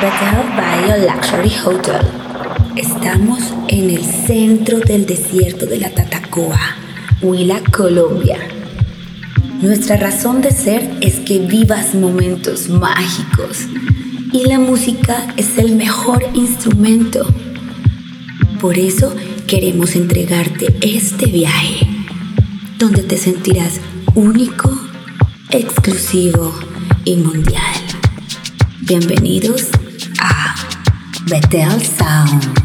Betel Bio Luxury Hotel. Estamos en el centro del desierto de la Tatacoa, Huila, Colombia. Nuestra razón de ser es que vivas momentos mágicos y la música es el mejor instrumento. Por eso queremos entregarte este viaje, donde te sentirás único, exclusivo y mundial. Bienvenidos a Betel Sound.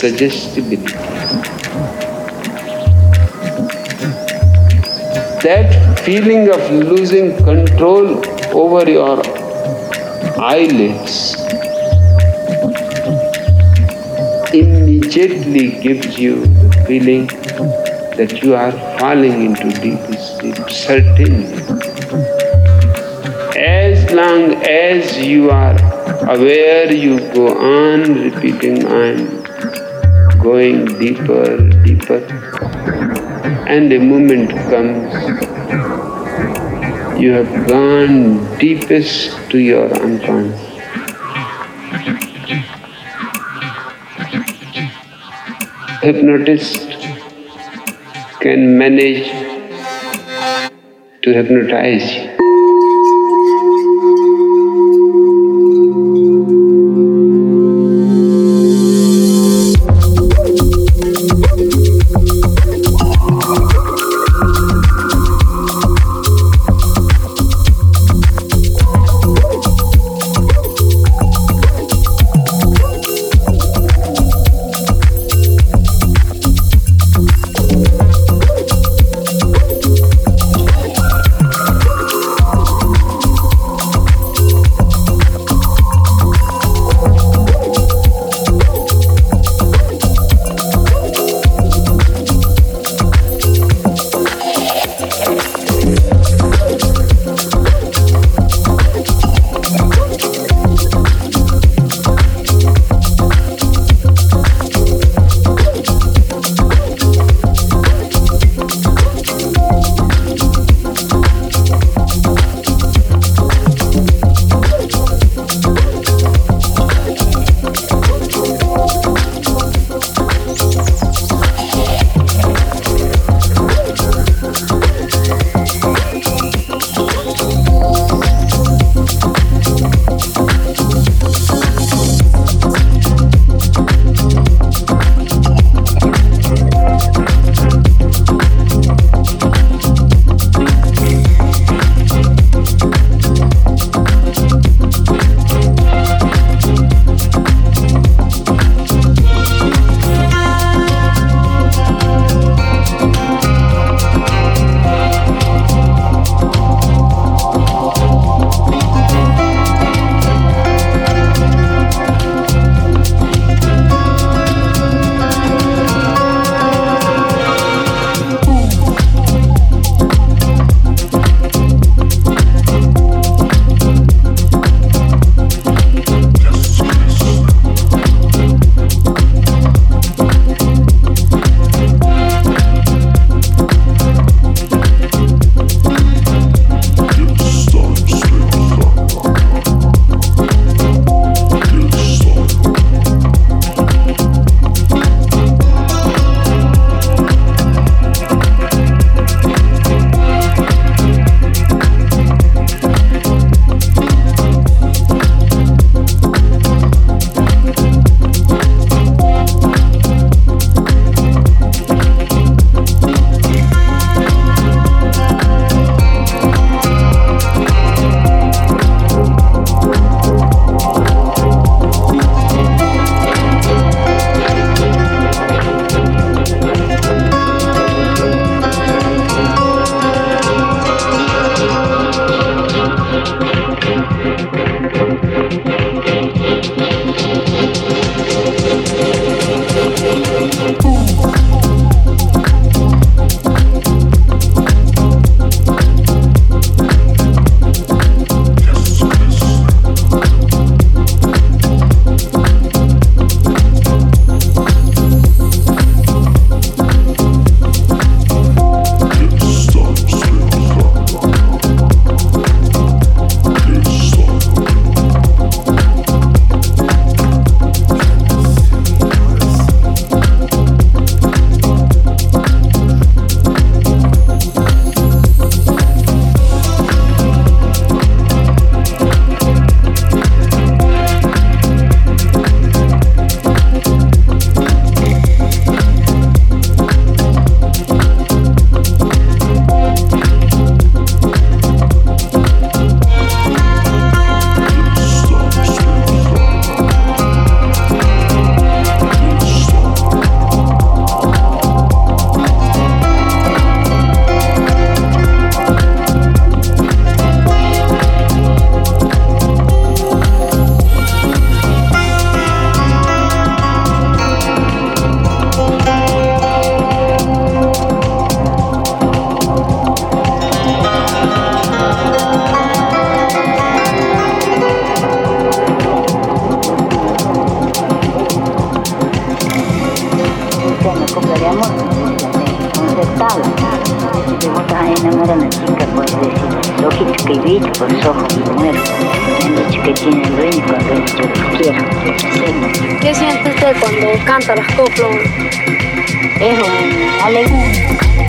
Suggestibility, that feeling of losing control over your eyelids immediately gives you the feeling that you are falling into deep sleep, certainly. As long as you are aware, you go on repeating, I'm going deeper, deeper, and a moment comes, you have gone deepest to your unconscious. hypnotist can manage to hypnotize you. Cuando canta las coplas? Es una alegría.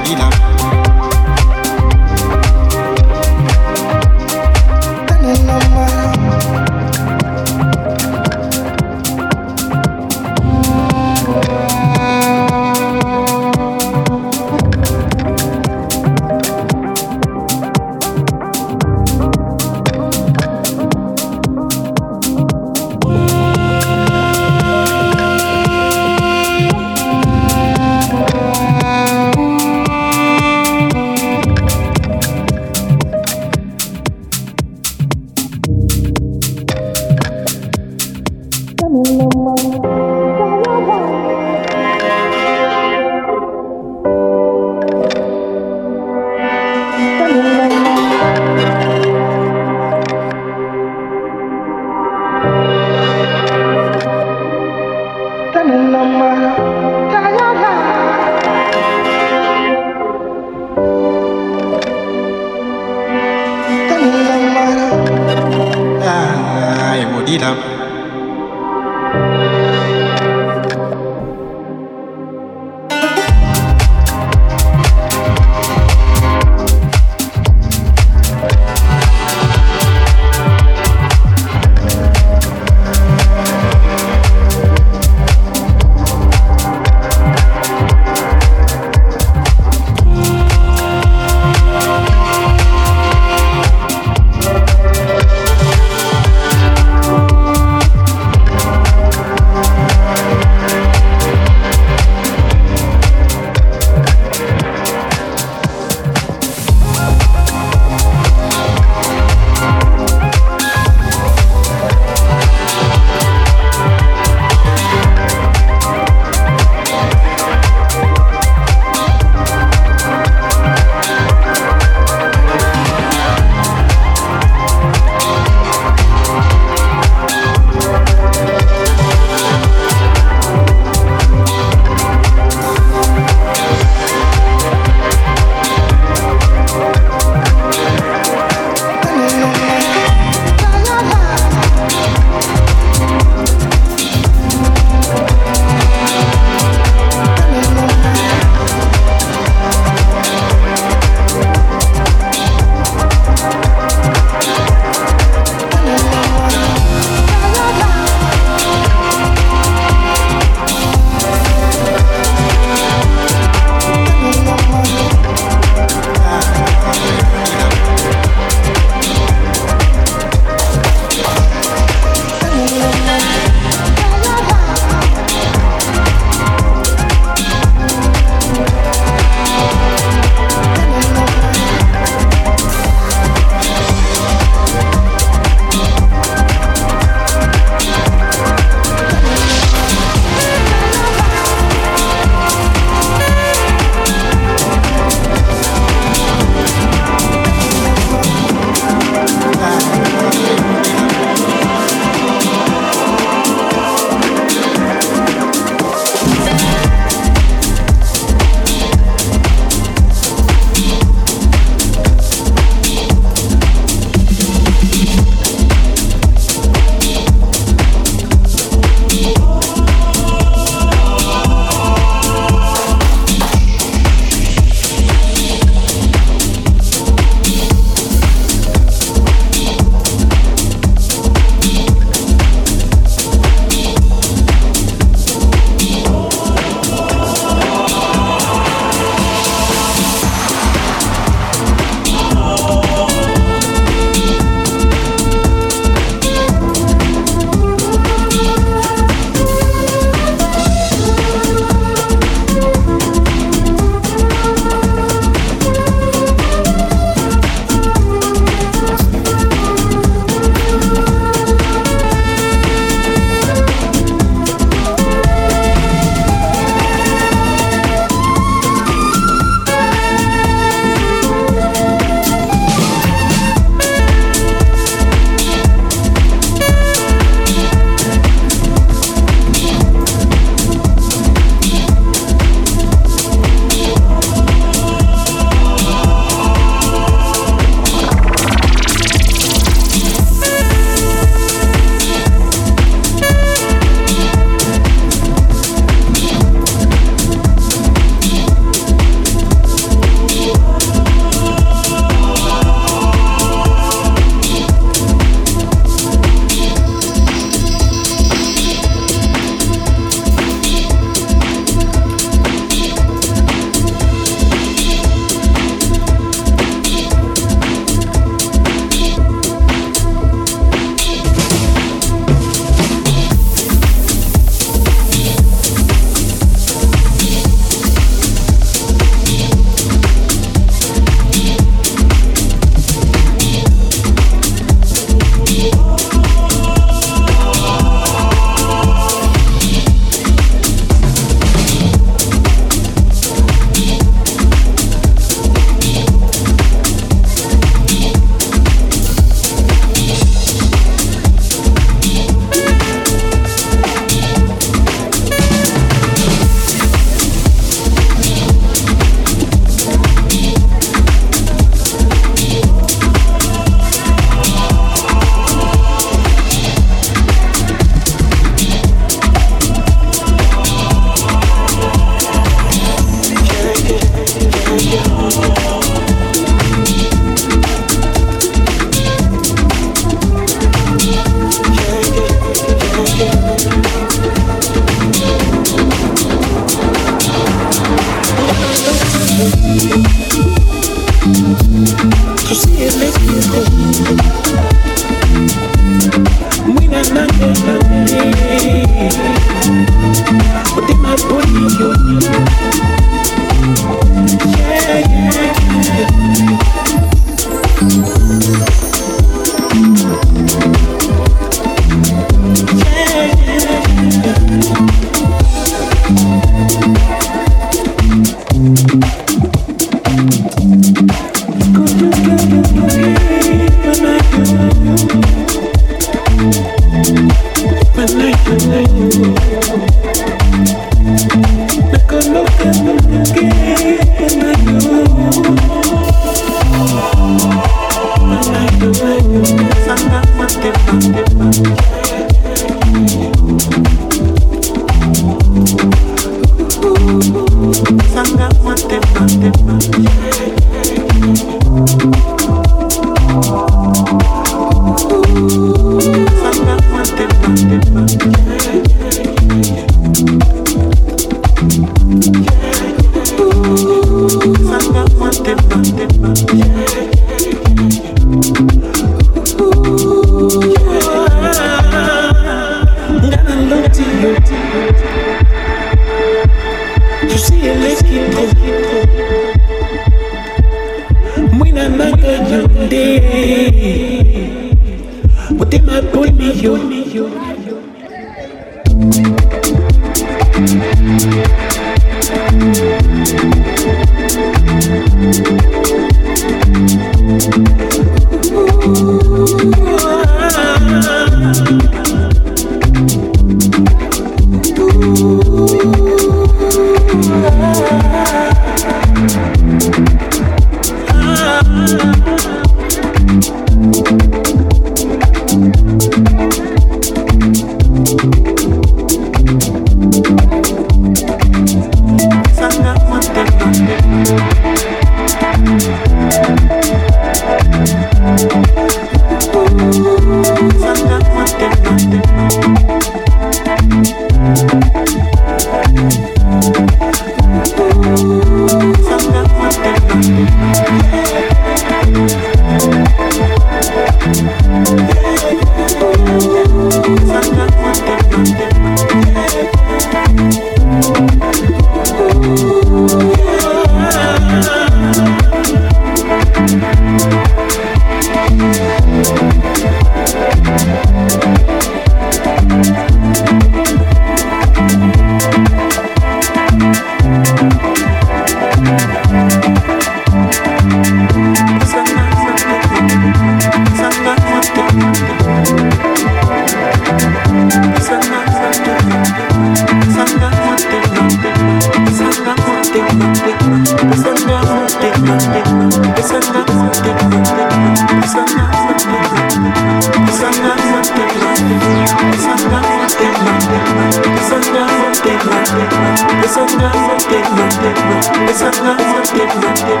It's not nothing, nothing. it's nothing, another.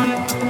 Thank you.